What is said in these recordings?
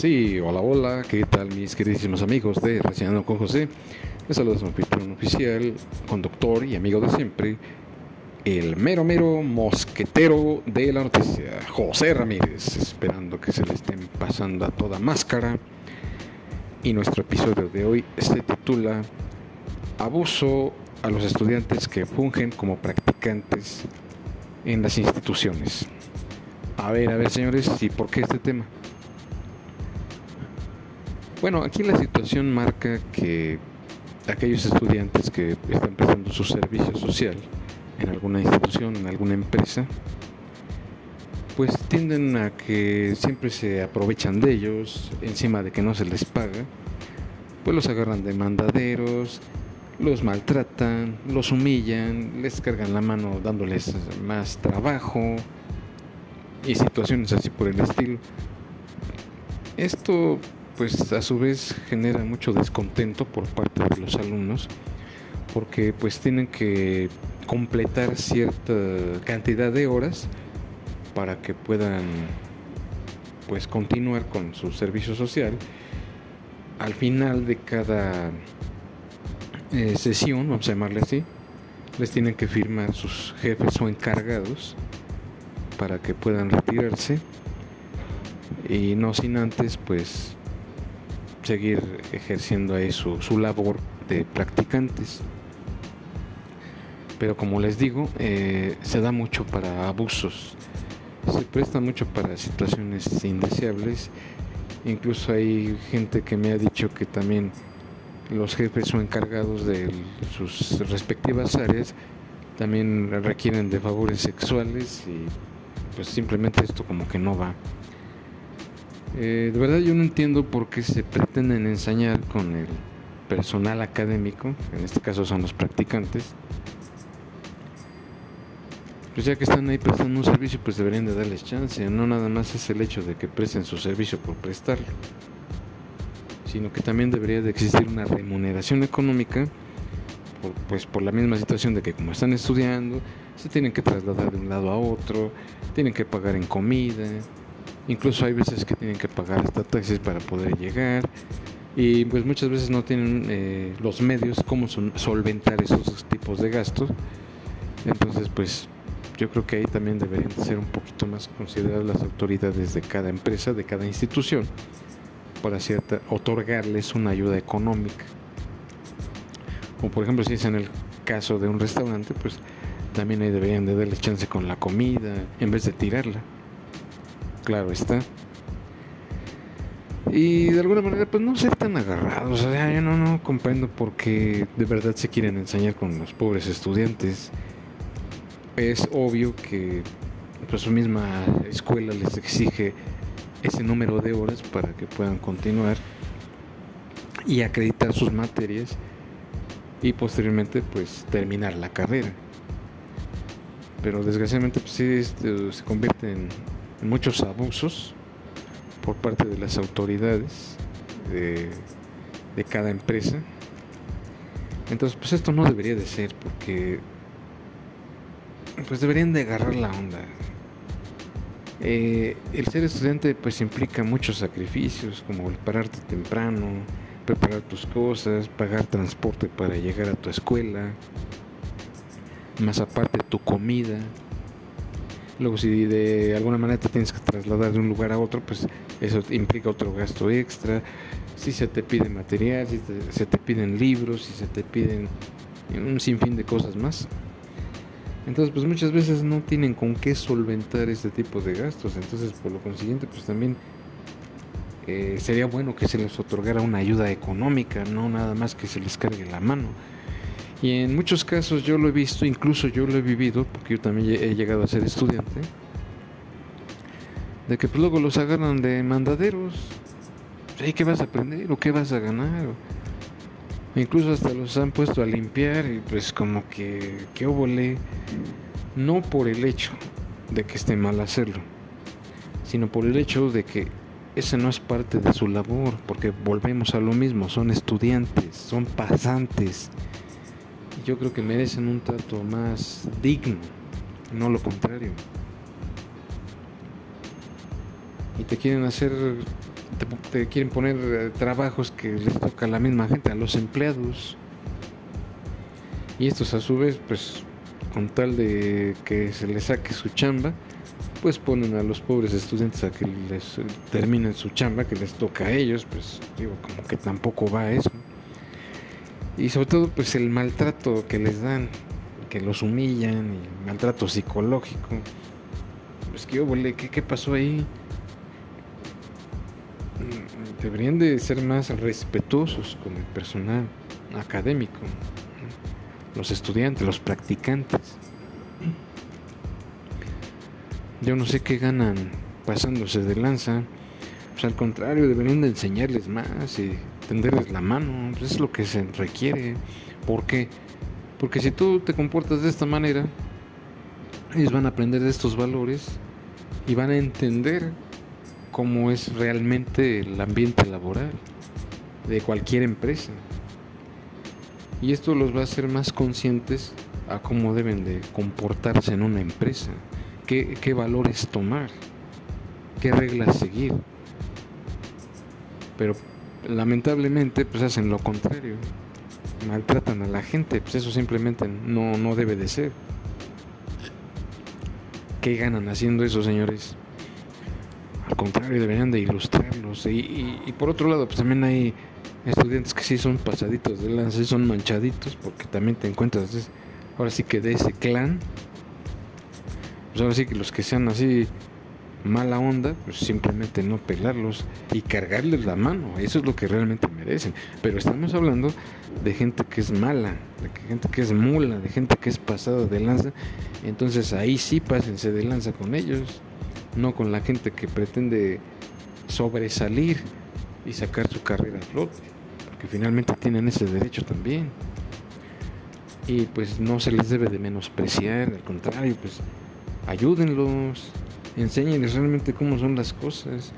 Sí, hola, hola, ¿qué tal mis queridísimos amigos de Recién con José? Les saluda su anfitrión oficial, conductor y amigo de siempre, el mero mero mosquetero de la noticia, José Ramírez, esperando que se le estén pasando a toda máscara. Y nuestro episodio de hoy se titula Abuso a los estudiantes que fungen como practicantes en las instituciones. A ver, a ver señores, ¿y por qué este tema? Bueno, aquí la situación marca que aquellos estudiantes que están prestando su servicio social en alguna institución, en alguna empresa, pues tienden a que siempre se aprovechan de ellos, encima de que no se les paga, pues los agarran de mandaderos, los maltratan, los humillan, les cargan la mano dándoles más trabajo y situaciones así por el estilo. Esto pues a su vez genera mucho descontento por parte de los alumnos porque pues tienen que completar cierta cantidad de horas para que puedan pues continuar con su servicio social. Al final de cada eh, sesión vamos a llamarle así les tienen que firmar sus jefes o encargados para que puedan retirarse. Y no sin antes pues seguir ejerciendo ahí su, labor de practicantes. Pero como les digo, eh, se da mucho para abusos, se presta mucho para situaciones indeseables. Incluso hay gente que me ha dicho que también los jefes son encargados de sus respectivas áreas también requieren de favores sexuales y pues simplemente esto como que no va. Eh, de verdad yo no entiendo por qué se pretenden ensañar con el personal académico, en este caso son los practicantes. Pues ya que están ahí prestando un servicio, pues deberían de darles chance. No nada más es el hecho de que presten su servicio por prestarlo, sino que también debería de existir una remuneración económica, pues por la misma situación de que como están estudiando, se tienen que trasladar de un lado a otro, tienen que pagar en comida, Incluso hay veces que tienen que pagar hasta taxis para poder llegar y pues muchas veces no tienen eh, los medios como solventar esos tipos de gastos. Entonces pues yo creo que ahí también deberían ser un poquito más consideradas las autoridades de cada empresa, de cada institución, para cierta, otorgarles una ayuda económica. O por ejemplo si es en el caso de un restaurante, pues también ahí deberían de darles chance con la comida en vez de tirarla claro está. Y de alguna manera, pues no ser tan agarrados. O sea, yo no, no comprendo por qué de verdad se quieren enseñar con los pobres estudiantes. Es obvio que pues, su misma escuela les exige ese número de horas para que puedan continuar y acreditar sus materias y posteriormente pues terminar la carrera. Pero desgraciadamente pues sí este, se convierte en muchos abusos por parte de las autoridades de, cada empresa. Entonces, pues esto no debería de ser porque pues deberían de agarrar la onda. Eh, el ser estudiante pues implica muchos sacrificios como el pararte temprano, preparar tus cosas, pagar transporte para llegar a tu escuela, más aparte tu comida, Luego si de alguna manera te tienes que trasladar de un lugar a otro, pues eso implica otro gasto extra. Si se te pide material, si se te piden libros, si se te piden un sinfín de cosas más. Entonces, pues muchas veces no tienen con qué solventar este tipo de gastos. Entonces, por lo consiguiente, pues también eh, sería bueno que se les otorgara una ayuda económica, no nada más que se les cargue la mano. Y en muchos casos yo lo he visto, incluso yo lo he vivido, porque yo también he llegado a ser estudiante, de que pues luego los agarran de mandaderos. ¿Y qué vas a aprender o qué vas a ganar? incluso hasta los han puesto a limpiar y pues como que, que óvole, no por el hecho de que esté mal hacerlo, sino por el hecho de que ese no es parte de su labor, porque volvemos a lo mismo, son estudiantes, son pasantes yo creo que merecen un trato más digno, no lo contrario. Y te quieren hacer te, quieren poner eh, trabajos que les toca a la misma gente, a los empleados. Y estos a su vez, pues con tal de que se les saque su chamba, pues ponen a los pobres estudiantes a que les terminen su chamba, que les toca a ellos, pues digo, como que tampoco va eso. Y sobre todo, pues el maltrato que les dan, que los humillan, y maltrato psicológico. Pues que ¿qué, ¿qué pasó ahí? Mm, deberían de ser más respetuosos con el personal académico, los estudiantes, los practicantes. Yo no sé qué ganan pasándose de lanza. Pues al contrario, deberían de enseñarles más y tenderles la mano. Es lo que se requiere. ¿Por qué? Porque si tú te comportas de esta manera, ellos van a aprender de estos valores y van a entender cómo es realmente el ambiente laboral de cualquier empresa. Y esto los va a hacer más conscientes a cómo deben de comportarse en una empresa qué, valores tomar, qué reglas seguir. Pero lamentablemente pues hacen lo contrario, maltratan a la gente, pues eso simplemente no, no debe de ser. ¿Qué ganan haciendo eso, señores? Al contrario, deberían de ilustrarlos. Y, y, por otro lado, pues también hay estudiantes que sí son pasaditos de lanza, son manchaditos, porque también te encuentras, ahora sí que de ese clan, pues ahora sí que los que sean así mala onda, pues simplemente no pelarlos y cargarles la mano. Eso es lo que realmente merecen. Pero estamos hablando de gente que es mala, de gente que es mula, de gente que es pasada de lanza. Entonces ahí sí pásense de lanza con ellos, no con la gente que pretende sobresalir y sacar su carrera a flote, porque finalmente tienen ese derecho también. Y pues no se les debe de menospreciar, al contrario, pues ayúdenlos, enséñenles realmente cómo son las cosas.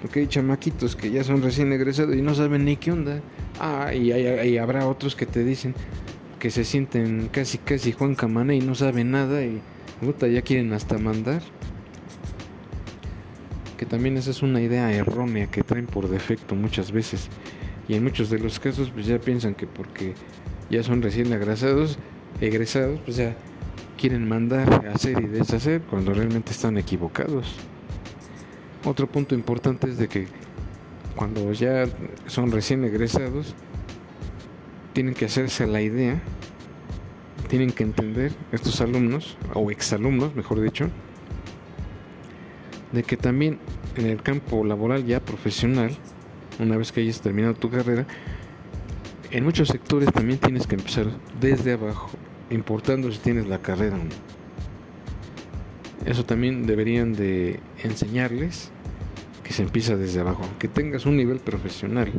Porque hay chamaquitos que ya son recién egresados y no saben ni qué onda. Ah, y, hay, habrá otros que te dicen que se sienten casi casi Juan Camané y no saben nada y puta, ya quieren hasta mandar. Que también esa es una idea errónea que traen por defecto muchas veces. Y en muchos de los casos pues ya piensan que porque ya son recién egresados, egresados, pues ya quieren mandar hacer y deshacer cuando realmente están equivocados. Otro punto importante es de que cuando ya son recién egresados, tienen que hacerse la idea, tienen que entender estos alumnos, o exalumnos, mejor dicho, de que también en el campo laboral ya profesional, una vez que hayas terminado tu carrera, en muchos sectores también tienes que empezar desde abajo importando si tienes la carrera o no. Eso también deberían de enseñarles que se empieza desde abajo, aunque tengas un nivel profesional,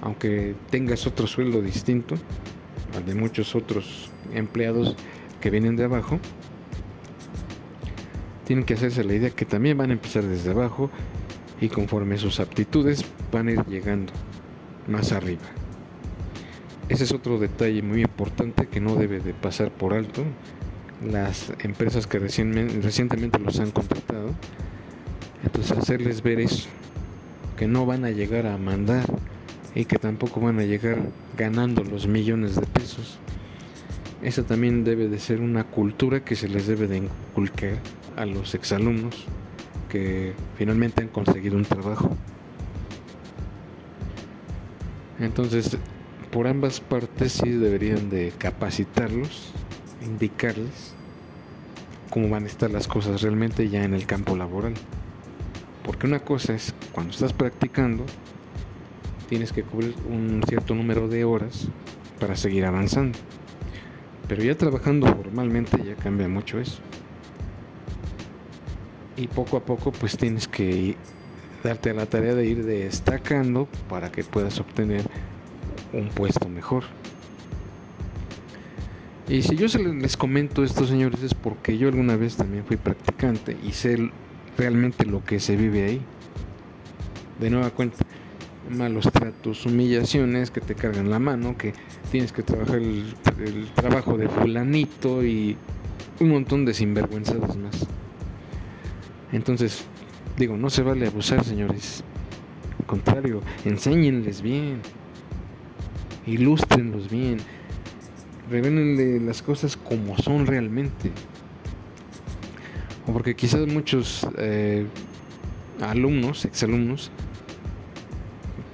aunque tengas otro sueldo distinto al de muchos otros empleados que vienen de abajo, tienen que hacerse la idea que también van a empezar desde abajo y conforme sus aptitudes van a ir llegando más arriba. Ese es otro detalle muy importante que no debe de pasar por alto. Las empresas que recientemente los han contratado, entonces hacerles ver eso, que no van a llegar a mandar y que tampoco van a llegar ganando los millones de pesos. Esa también debe de ser una cultura que se les debe de inculcar a los exalumnos que finalmente han conseguido un trabajo. Entonces, por ambas partes sí deberían de capacitarlos, indicarles cómo van a estar las cosas realmente ya en el campo laboral. Porque una cosa es cuando estás practicando, tienes que cubrir un cierto número de horas para seguir avanzando. Pero ya trabajando formalmente ya cambia mucho eso. Y poco a poco pues tienes que darte a la tarea de ir destacando para que puedas obtener un puesto mejor. Y si yo se les comento esto, señores, es porque yo alguna vez también fui practicante y sé realmente lo que se vive ahí. De nueva cuenta, malos tratos, humillaciones, que te cargan la mano, que tienes que trabajar el, trabajo de fulanito y un montón de sinvergüenzadas más. Entonces, digo, no se vale abusar, señores. Al contrario, enséñenles bien, ilústrenlos bien, revelenle las cosas como son realmente. O porque quizás muchos eh, alumnos, exalumnos,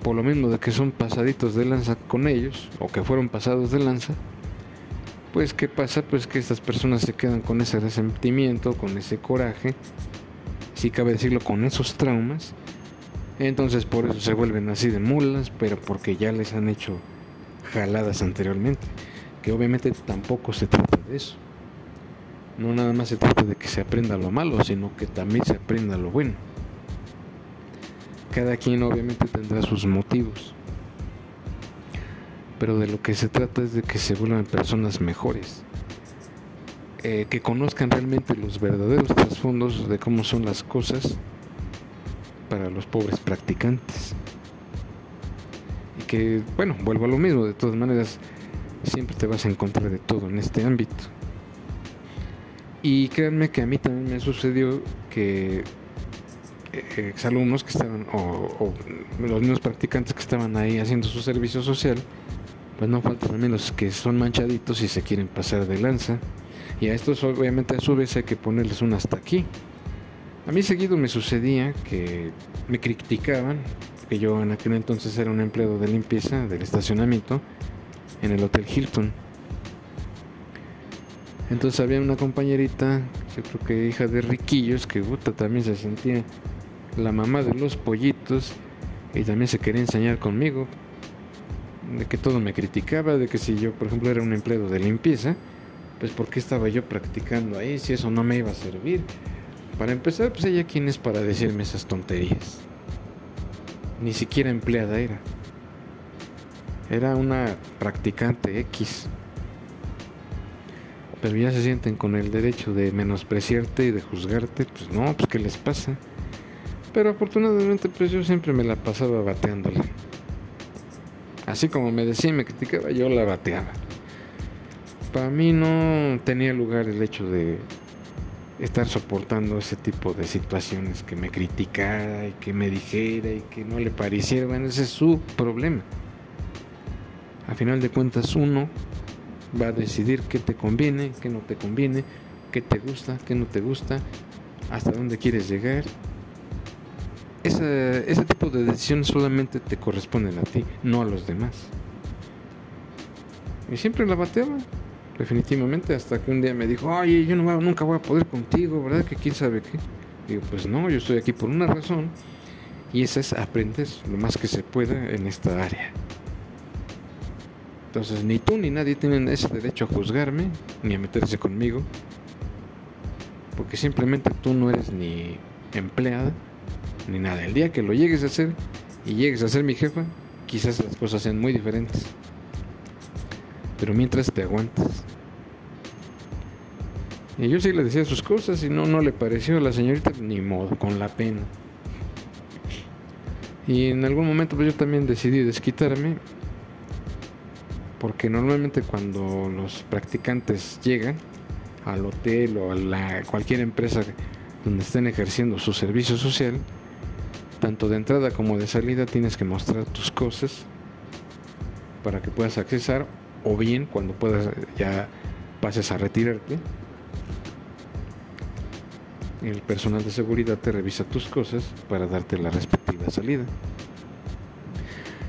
por lo menos de que son pasaditos de lanza con ellos, o que fueron pasados de lanza, pues ¿qué pasa? Pues que estas personas se quedan con ese resentimiento, con ese coraje, si cabe decirlo, con esos traumas. Entonces por eso se vuelven así de mulas, pero porque ya les han hecho jaladas anteriormente, que obviamente tampoco se trata de eso. No nada más se trata de que se aprenda lo malo, sino que también se aprenda lo bueno. Cada quien obviamente tendrá sus motivos. Pero de lo que se trata es de que se vuelvan personas mejores. Eh, que conozcan realmente los verdaderos trasfondos de cómo son las cosas para los pobres practicantes. Que, bueno, vuelvo a lo mismo, de todas maneras, siempre te vas a encontrar de todo en este ámbito. Y créanme que a mí también me sucedió que eh, exalumnos que estaban, o, los mismos practicantes que estaban ahí haciendo su servicio social, pues no faltan también los que son manchaditos y se quieren pasar de lanza. Y a estos obviamente a su vez hay que ponerles un hasta aquí. A mí seguido me sucedía que me criticaban, que yo en aquel entonces era un empleado de limpieza del estacionamiento en el Hotel Hilton. Entonces había una compañerita, yo creo que hija de riquillos, que puta, también se sentía la mamá de los pollitos y también se quería enseñar conmigo. De que todo me criticaba, de que si yo, por ejemplo, era un empleado de limpieza, pues ¿por qué estaba yo practicando ahí si eso no me iba a servir? Para empezar, pues ella quién es para decirme esas tonterías. Ni siquiera empleada era. Era una practicante X pero ya se sienten con el derecho de menospreciarte y de juzgarte, pues no, pues qué les pasa. Pero afortunadamente pues yo siempre me la pasaba bateándola. Así como me decía y me criticaba, yo la bateaba. Para mí no tenía lugar el hecho de estar soportando ese tipo de situaciones, que me criticara y que me dijera y que no le pareciera, bueno, ese es su problema. A final de cuentas uno va a decidir qué te conviene, qué no te conviene, qué te gusta, qué no te gusta, hasta dónde quieres llegar. ese tipo de decisiones solamente te corresponden a ti, no a los demás. Y siempre la bateaba, definitivamente, hasta que un día me dijo, oye, yo no, nunca voy a poder contigo, ¿verdad? Que quién sabe qué. Digo, pues no, yo estoy aquí por una razón, y esa es aprender lo más que se pueda en esta área. Entonces ni tú ni nadie tienen ese derecho a juzgarme ni a meterse conmigo. Porque simplemente tú no eres ni empleada ni nada. El día que lo llegues a hacer y llegues a ser mi jefa, quizás las cosas sean muy diferentes. Pero mientras te aguantas. Y yo sí le decía sus cosas y no, no le pareció a la señorita ni modo, con la pena. Y en algún momento pues yo también decidí desquitarme porque normalmente cuando los practicantes llegan al hotel o a la, cualquier empresa donde estén ejerciendo su servicio social, tanto de entrada como de salida tienes que mostrar tus cosas para que puedas accesar o bien cuando puedas ya pases a retirarte el personal de seguridad te revisa tus cosas para darte la respectiva salida.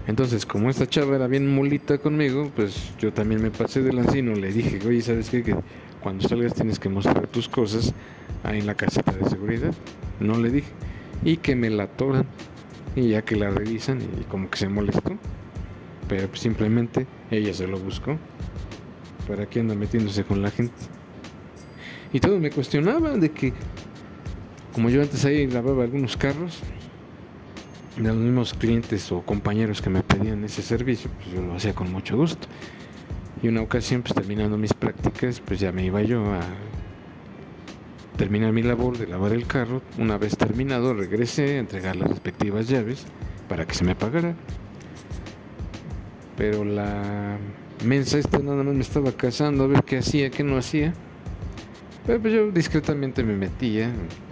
Entonces, como esta chava era bien mulita conmigo, pues yo también me pasé de lancino. Le dije, oye, ¿sabes qué? Que cuando salgas tienes que mostrar tus cosas ahí en la caseta de seguridad. No le dije. Y que me la atoran. Y ya que la revisan y como que se molestó. Pero simplemente ella se lo buscó. ¿Para qué anda metiéndose con la gente? Y todos me cuestionaban de que, como yo antes ahí lavaba algunos carros, de los mismos clientes o compañeros que me pedían ese servicio, pues yo lo hacía con mucho gusto. Y una ocasión, pues terminando mis prácticas, pues ya me iba yo a terminar mi labor de lavar el carro. Una vez terminado, regresé a entregar las respectivas llaves para que se me pagara. Pero la mensa esta nada más me estaba casando a ver qué hacía, qué no hacía. Pero pues yo discretamente me metía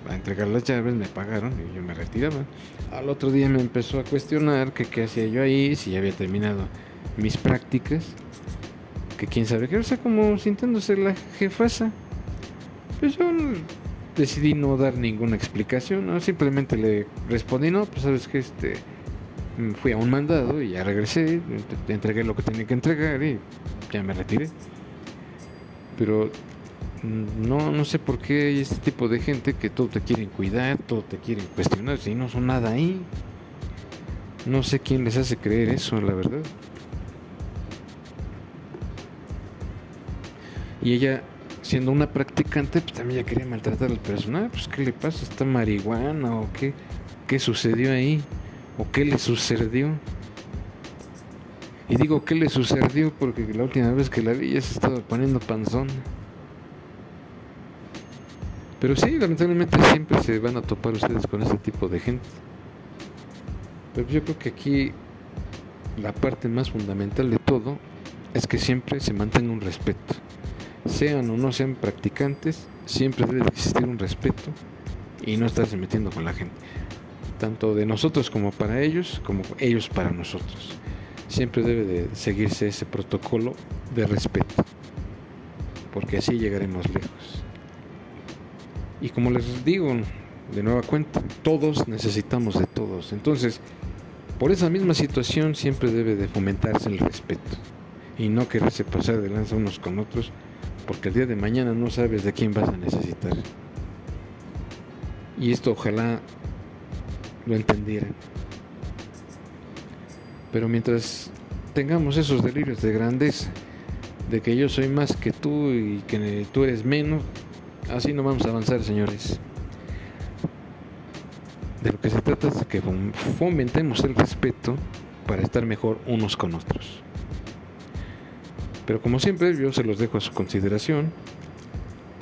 a entregar las llaves, me pagaron y yo me retiraba. Al otro día me empezó a cuestionar que qué hacía yo ahí, si ya había terminado mis prácticas, que quién sabe qué, o sea, como sintiéndose la jefasa. Pues yo decidí no dar ninguna explicación, ¿no? simplemente le respondí, no, pues sabes que este fui a un mandado y ya regresé, entregué lo que tenía que entregar y ya me retiré. Pero no, no sé por qué hay este tipo de gente que todo te quieren cuidar, todo te quieren cuestionar, si no son nada ahí. No sé quién les hace creer eso, la verdad. Y ella, siendo una practicante, pues también ya quería maltratar al personal. Pues, ¿qué le pasa? ¿Está marihuana o qué? ¿Qué sucedió ahí? ¿O qué le sucedió? Y digo, ¿qué le sucedió? Porque la última vez que la vi ya se estaba poniendo panzón. Pero sí, lamentablemente siempre se van a topar ustedes con ese tipo de gente. Pero yo creo que aquí la parte más fundamental de todo es que siempre se mantenga un respeto. Sean o no sean practicantes, siempre debe existir un respeto y no estarse metiendo con la gente. Tanto de nosotros como para ellos, como ellos para nosotros. Siempre debe de seguirse ese protocolo de respeto, porque así llegaremos lejos. Y como les digo, de nueva cuenta, todos necesitamos de todos. Entonces, por esa misma situación siempre debe de fomentarse el respeto y no quererse pasar de lanza unos con otros, porque el día de mañana no sabes de quién vas a necesitar. Y esto ojalá lo entendieran. Pero mientras tengamos esos delirios de grandeza, de que yo soy más que tú y que tú eres menos, Así no vamos a avanzar, señores. De lo que se trata es que fomentemos el respeto para estar mejor unos con otros. Pero como siempre, yo se los dejo a su consideración.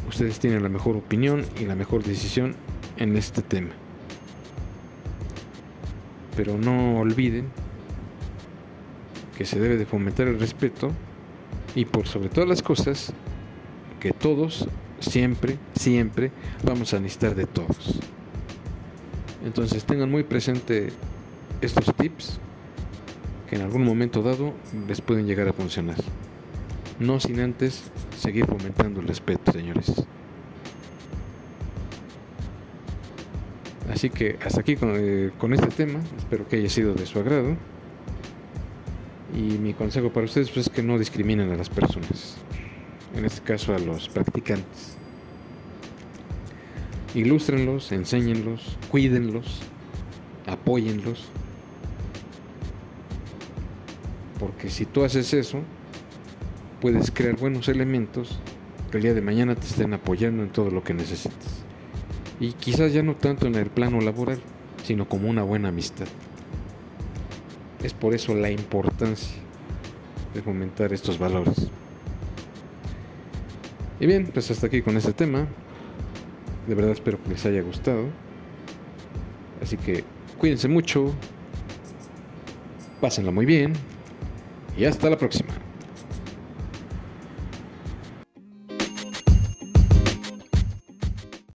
Ustedes tienen la mejor opinión y la mejor decisión en este tema. Pero no olviden que se debe de fomentar el respeto y por sobre todas las cosas que todos siempre, siempre vamos a necesitar de todos. Entonces tengan muy presente estos tips que en algún momento dado les pueden llegar a funcionar. No sin antes seguir fomentando el respeto, señores. Así que hasta aquí con, eh, con, este tema, espero que haya sido de su agrado. Y mi consejo para ustedes pues, es que no discriminen a las personas en este caso a los practicantes. Ilústrenlos, enséñenlos, cuídenlos, apóyenlos. Porque si tú haces eso, puedes crear buenos elementos que el día de mañana te estén apoyando en todo lo que necesites. Y quizás ya no tanto en el plano laboral, sino como una buena amistad. Es por eso la importancia de fomentar estos valores. Y bien, pues hasta aquí con este tema. De verdad espero que les haya gustado. Así que cuídense mucho. Pásenlo muy bien. Y hasta la próxima.